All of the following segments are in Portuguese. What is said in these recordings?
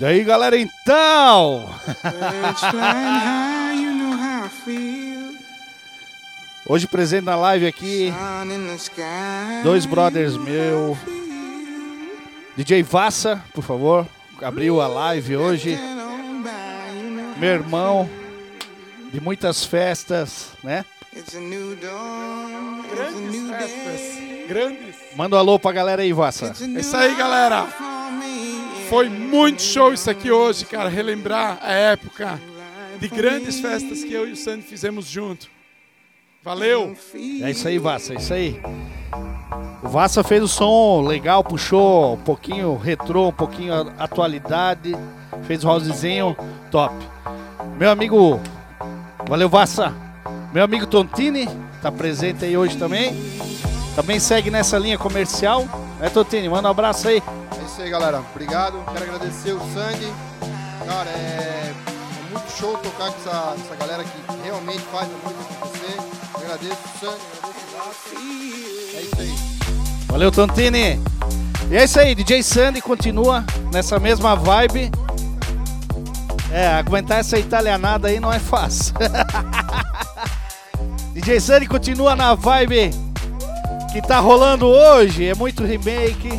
E aí, galera, então? Hoje presente na live aqui, dois brothers meu. DJ Vassa, por favor, abriu a live hoje. Meu irmão, de muitas festas, né? Grandes festas. Grandes. Manda um alô pra galera aí, Vassa. É isso aí, galera. Foi muito show isso aqui hoje, cara. Relembrar a época de grandes festas que eu e o Sandy fizemos junto. Valeu! É isso aí, Vassa, é isso aí. O Vassa fez o som legal, puxou um pouquinho retrô, um pouquinho atualidade. Fez o housezinho top. Meu amigo, valeu Vassa. Meu amigo Tontini, tá presente aí hoje também. Também segue nessa linha comercial. É Tontini, manda um abraço aí. Isso aí, galera. Obrigado. Quero agradecer o Sandy. Cara, é, é muito show tocar com essa, essa galera que realmente faz a música acontecer. Agradeço o Sandy, agradeço o. É isso aí. Valeu, Tontini. E é isso aí, DJ Sandy continua nessa mesma vibe. É, aguentar essa italianada aí não é fácil. DJ Sandy continua na vibe que tá rolando hoje. É muito remake,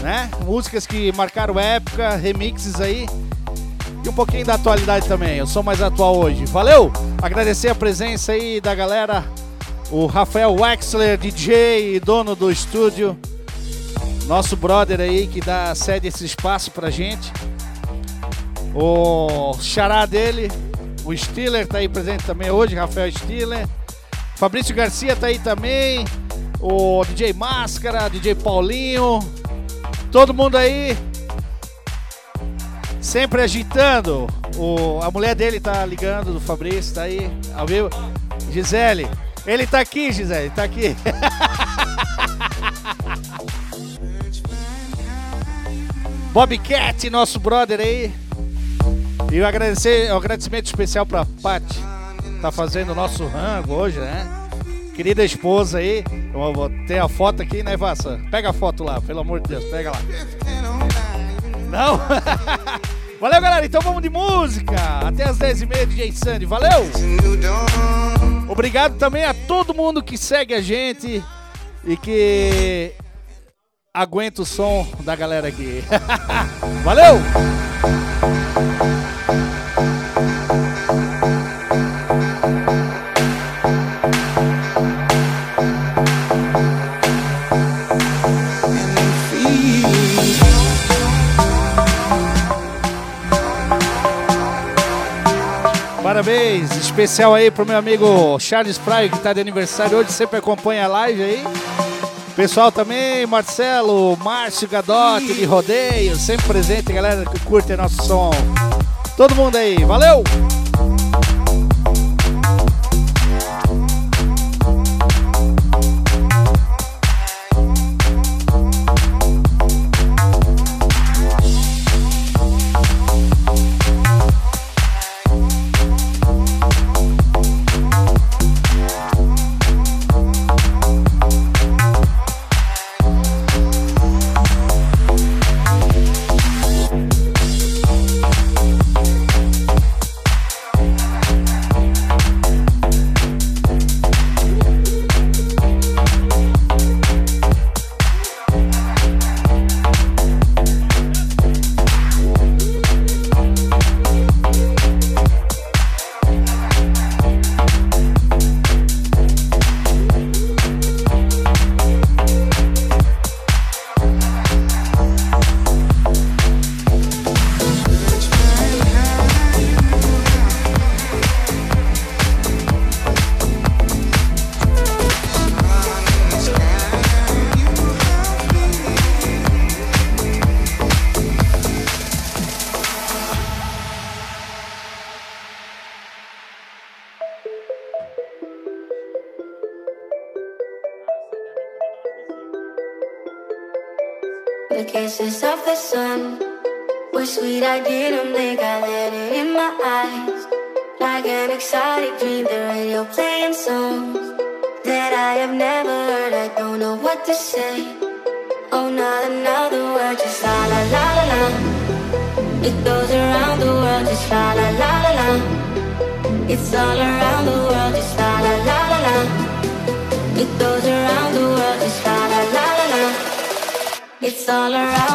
né? Músicas que marcaram época, remixes aí. E um pouquinho da atualidade também. Eu sou mais atual hoje. Valeu! Agradecer a presença aí da galera. O Rafael Wexler, DJ e dono do estúdio. Nosso brother aí que dá cede esse espaço pra gente. O xará dele, o Stiller tá aí presente também hoje, Rafael Stiller. Fabrício Garcia tá aí também. O DJ Máscara, DJ Paulinho. Todo mundo aí. Sempre agitando. O, a mulher dele tá ligando, do Fabrício, tá aí, ao vivo. Gisele. Ele tá aqui, Gisele, tá aqui. Bobcat, nosso brother aí. E o um agradecimento especial pra Paty, tá fazendo o nosso rango hoje, né? Querida esposa aí. Vou ter a foto aqui, né, Vassa? Pega a foto lá, pelo amor de Deus, pega lá. Não? Valeu, galera. Então vamos de música. Até as 10h30, DJ Sandy. Valeu! Obrigado também a todo mundo que segue a gente e que aguenta o som da galera aqui. Valeu! Parabéns, especial aí pro meu amigo Charles Praio, que tá de aniversário hoje, sempre acompanha a live aí. Pessoal também, Marcelo, Márcio Gadotti de Rodeio, sempre presente, galera que curte nosso som. Todo mundo aí, valeu! All around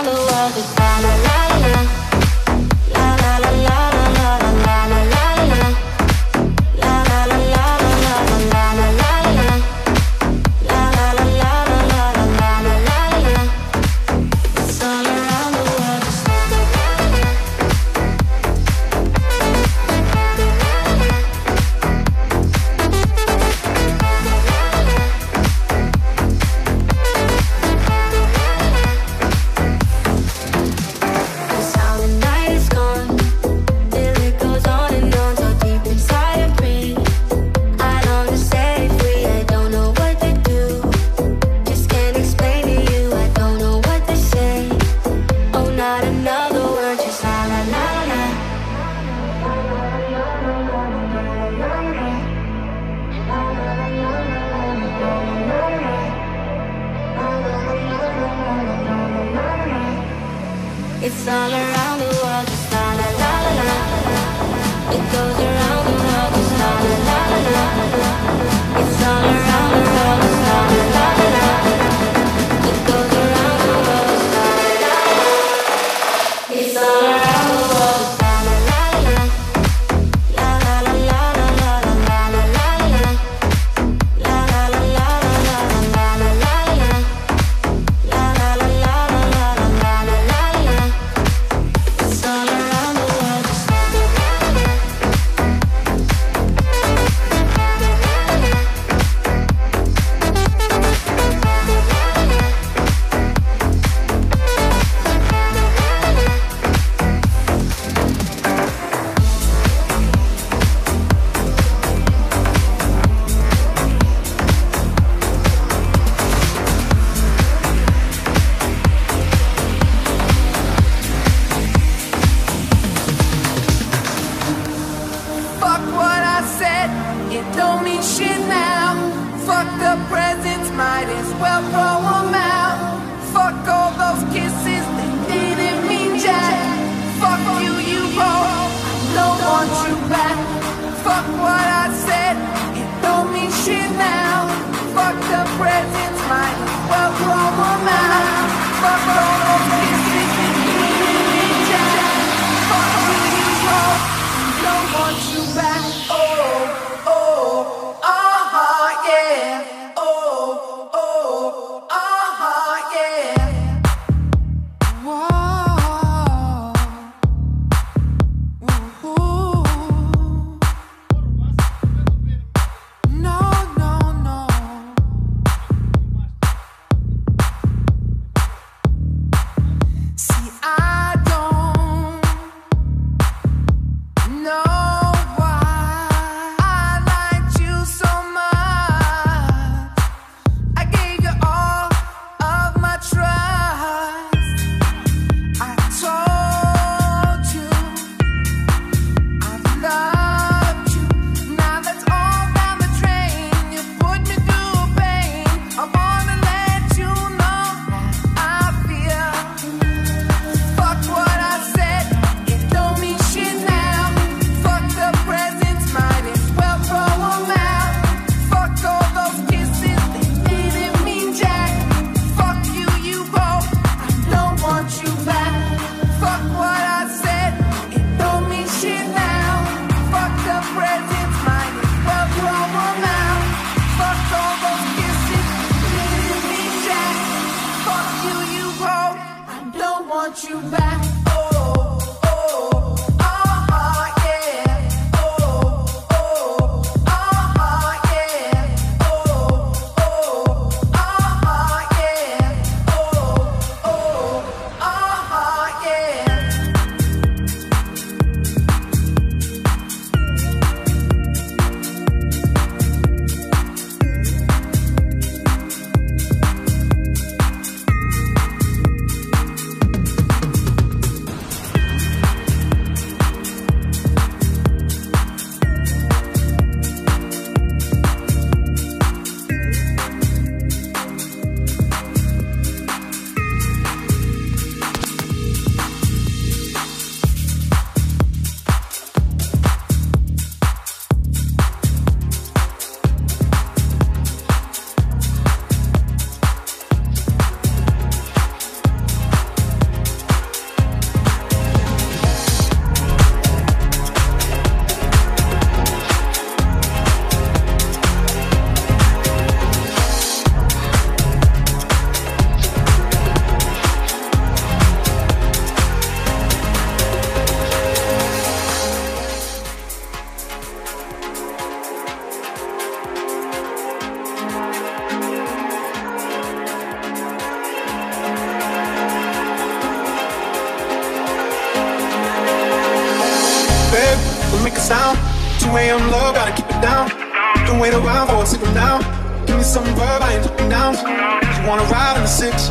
me some verb, I ain't looking down. You wanna ride in the six,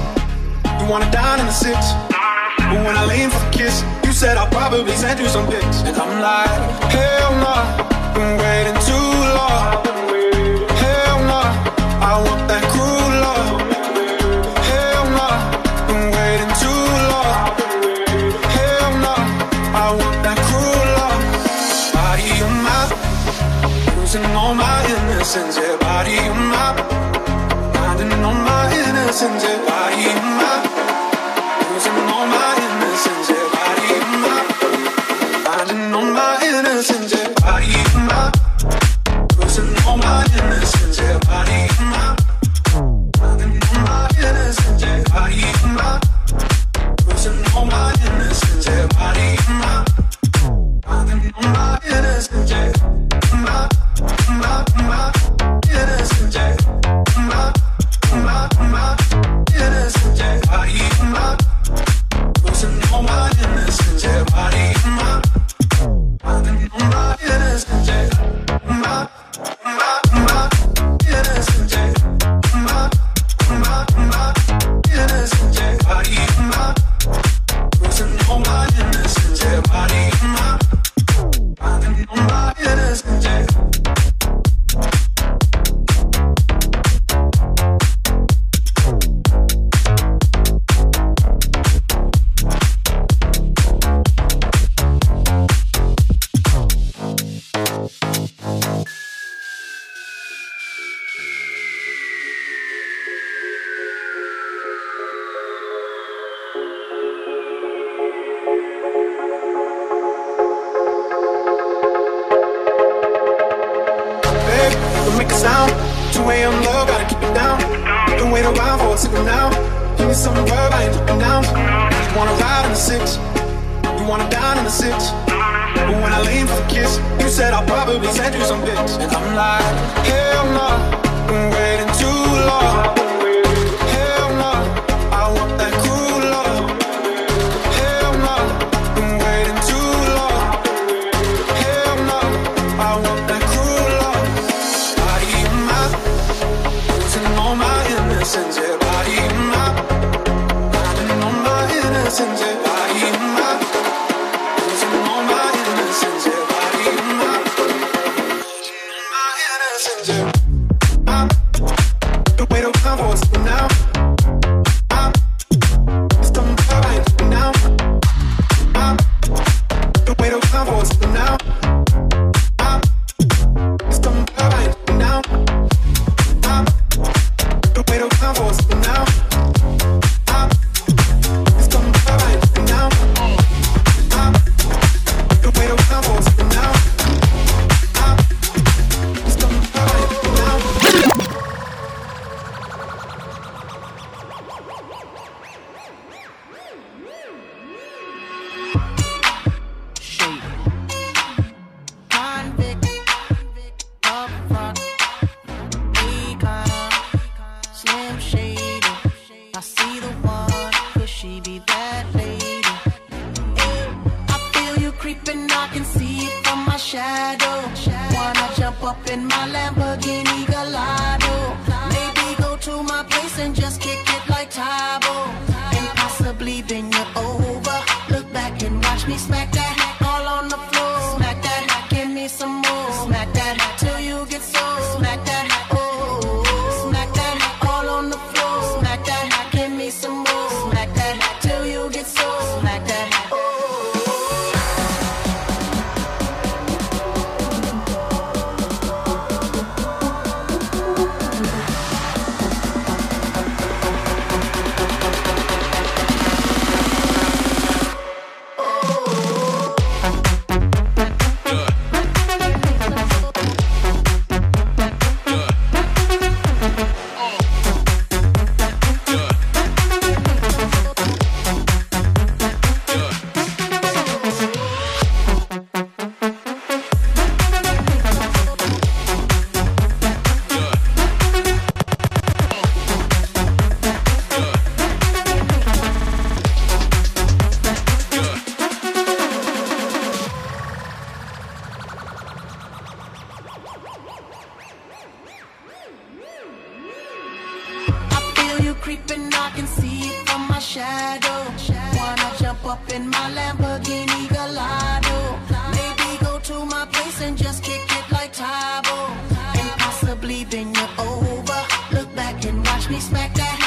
you wanna dine in the six. But when I lean for the kiss, you said I'll probably send you some pics. And I'm like, hell no, nah, been waiting too long. Hell no, nah, I want that cruel love. Hell no, nah, been waiting too long. Hell no, I want that cruel love. Body of mine, losing all my innocence. Yeah, body of mine passenger. Why in my creeping, I can see it from my shadow. Wanna jump up in my Lamborghini Gallardo? Maybe go to my place and just kick it like Tybo. And possibly then you're over. Look back and watch me smack that.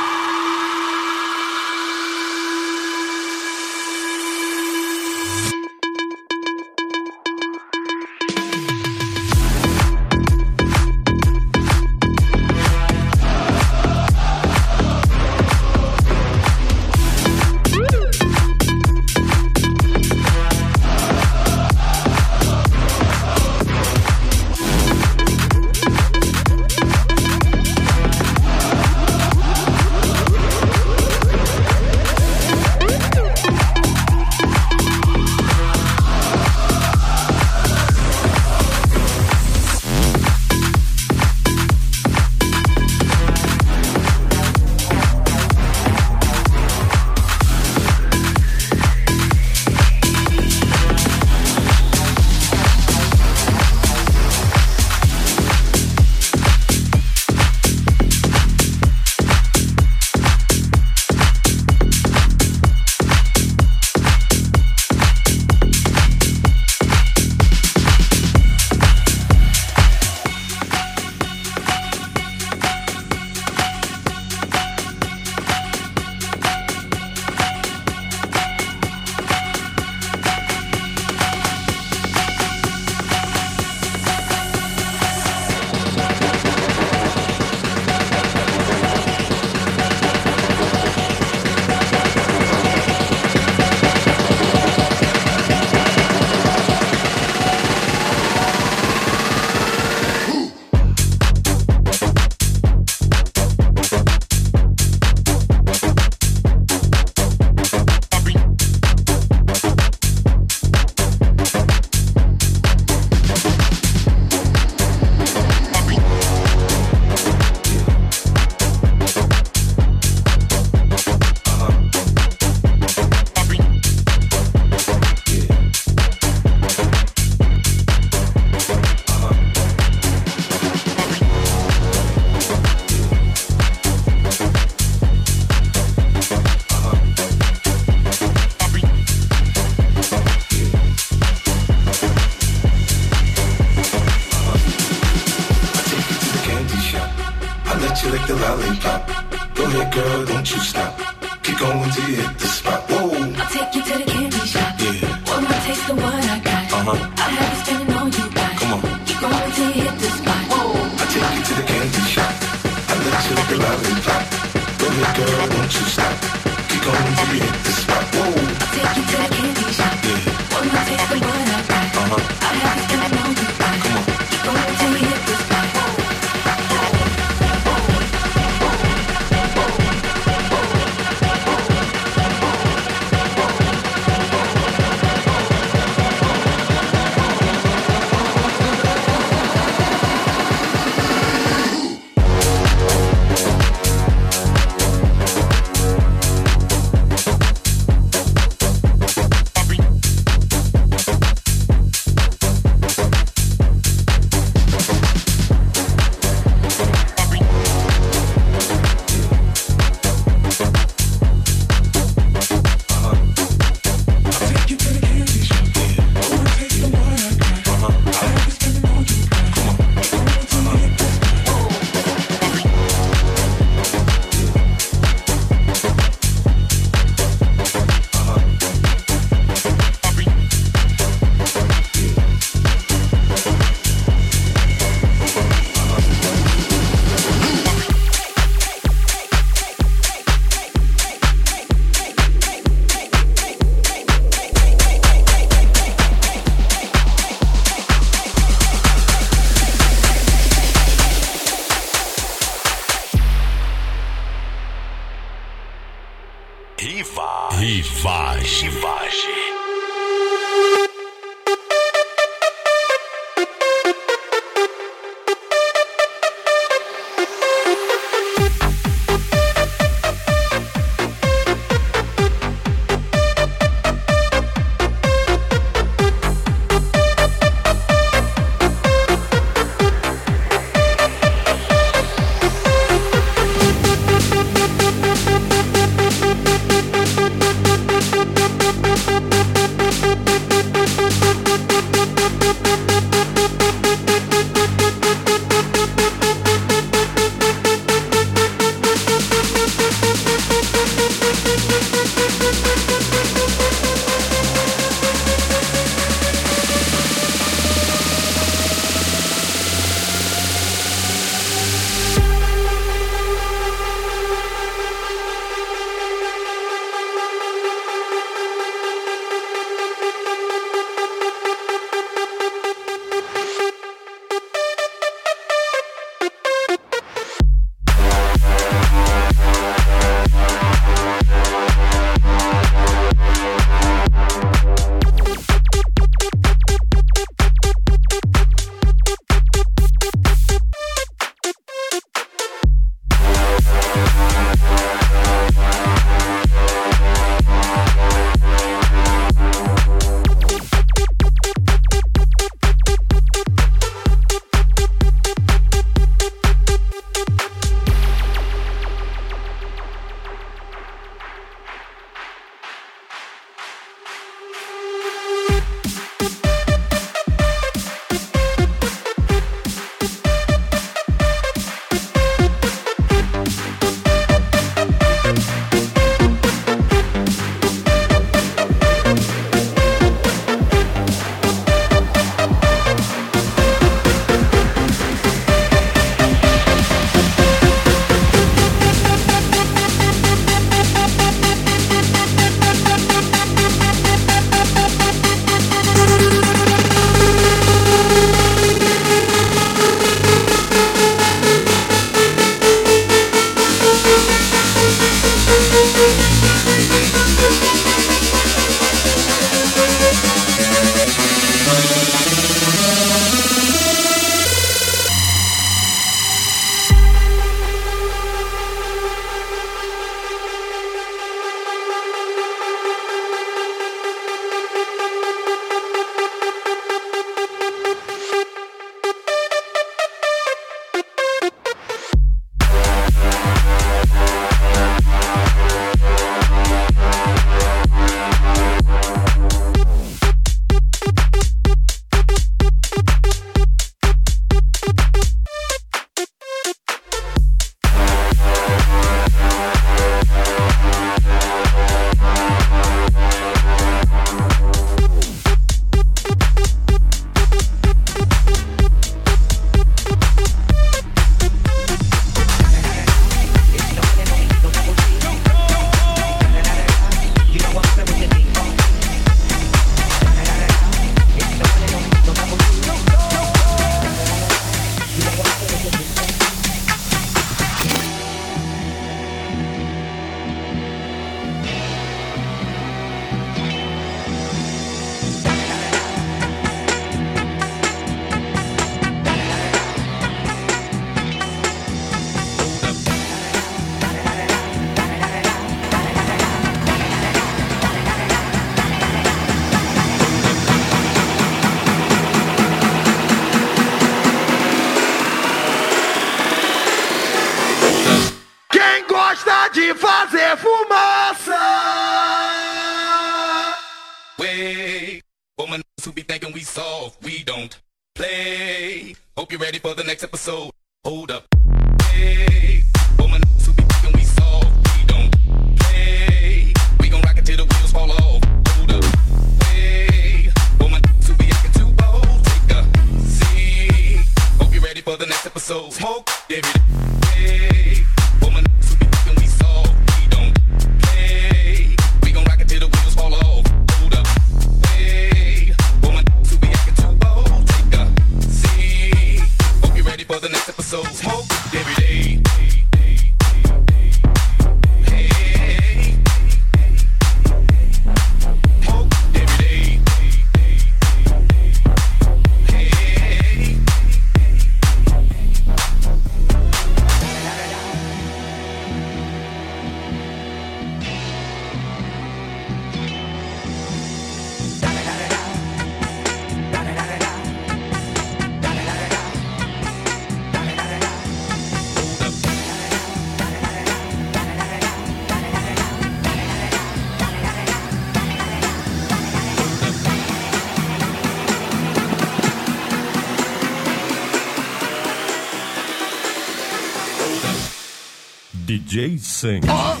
Oh, oh,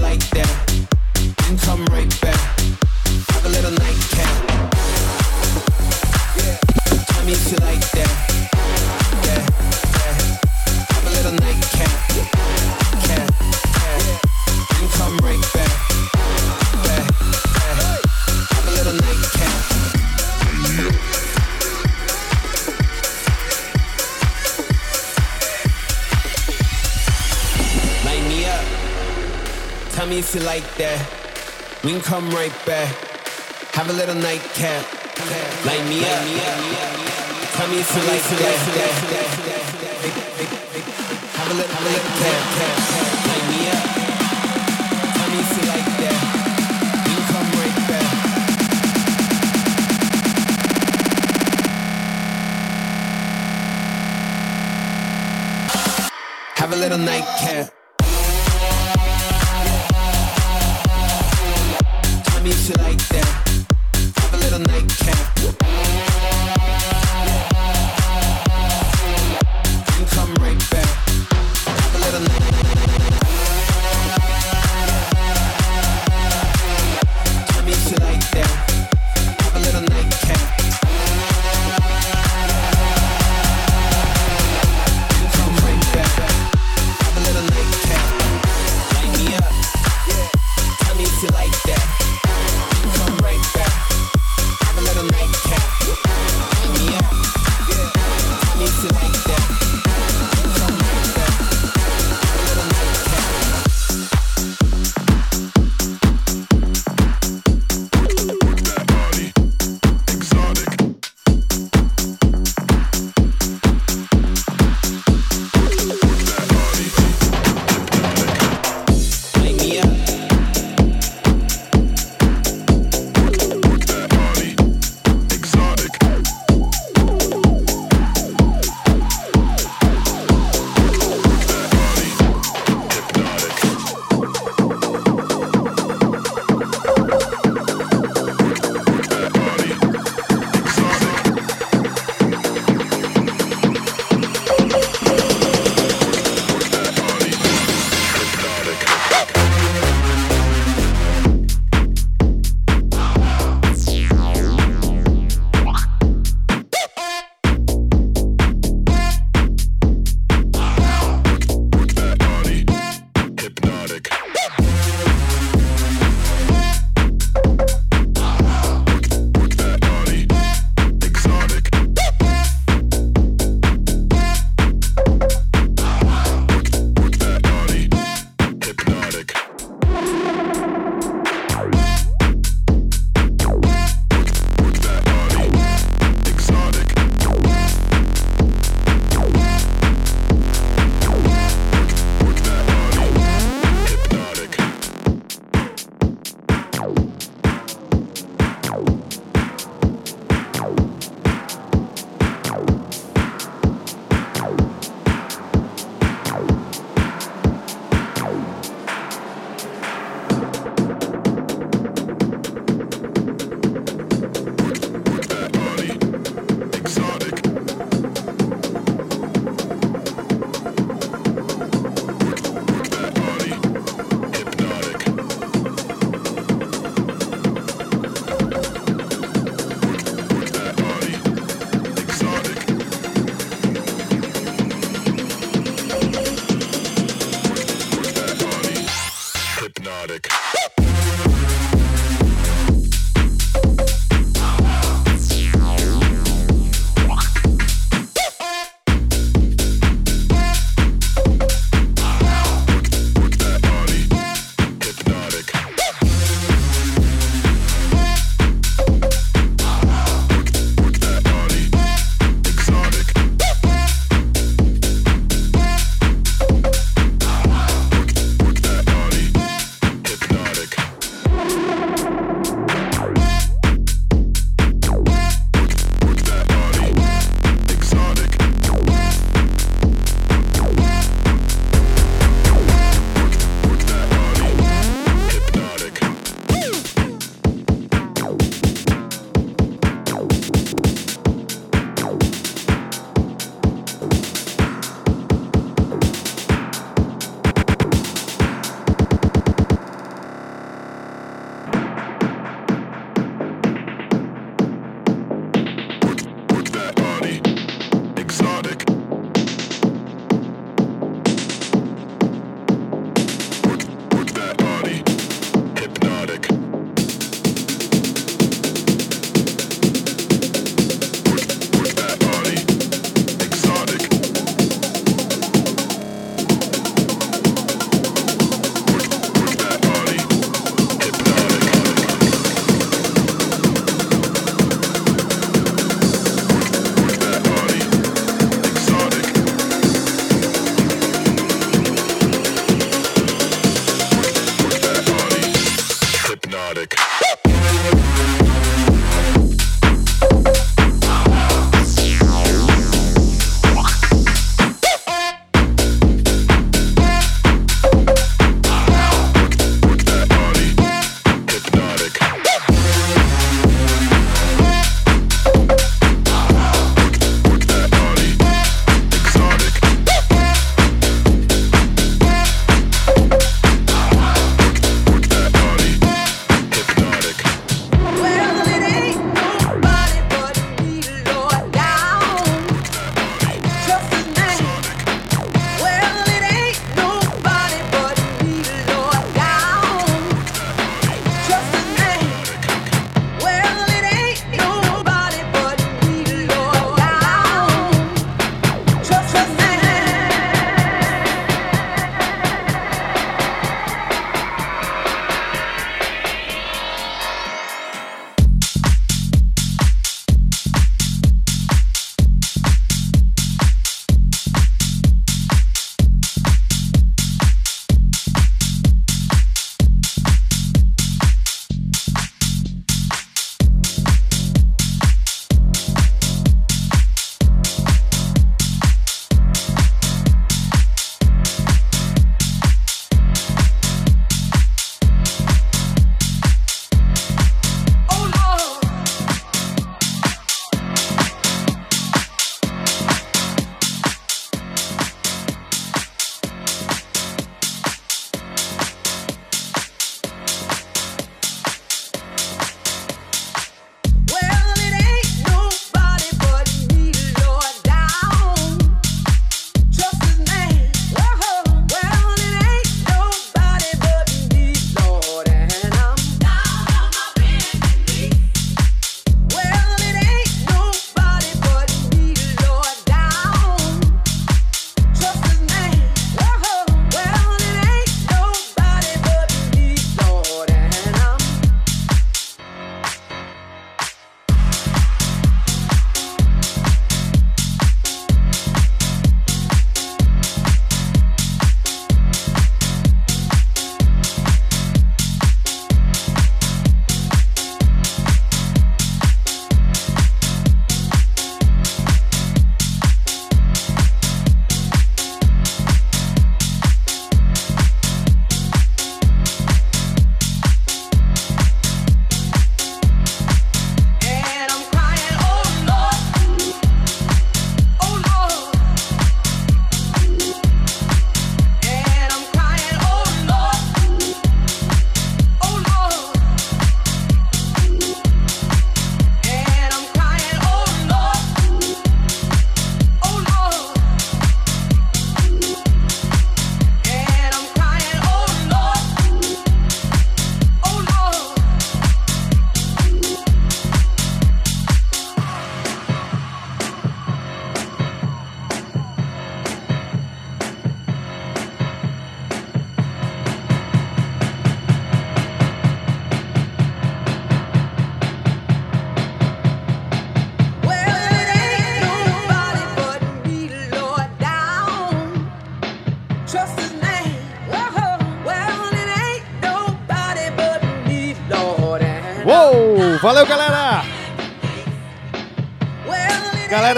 like that. kiss it like that. We can come right back. Have a little nightcap. Light me up. Tell me if you like that. Have a little nightcap. Light me up. Tell me you like that. Have a little nightcap. it like that.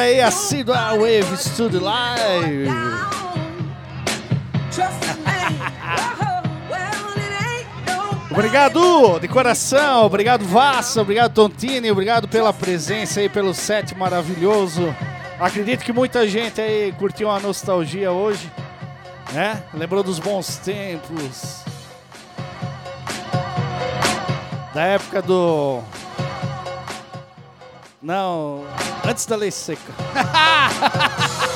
Aí, assídua Wave Studio Live. Obrigado de coração, obrigado Vassa, obrigado Tontini, obrigado pela presença aí, pelo set maravilhoso. Acredito que muita gente aí curtiu a nostalgia hoje, né? Lembrou dos bons tempos. Da época do. Não, antes da lei seca.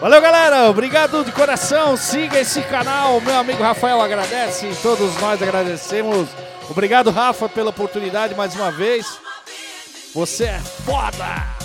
Valeu, galera. Obrigado de coração. Siga esse canal. Meu amigo Rafael agradece. Todos nós agradecemos. Obrigado, Rafa, pela oportunidade mais uma vez. Você é foda!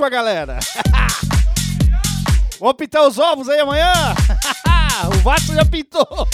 Feliz Páscoa, galera! Vamos pintar os ovos aí amanhã? o Vasco já pintou!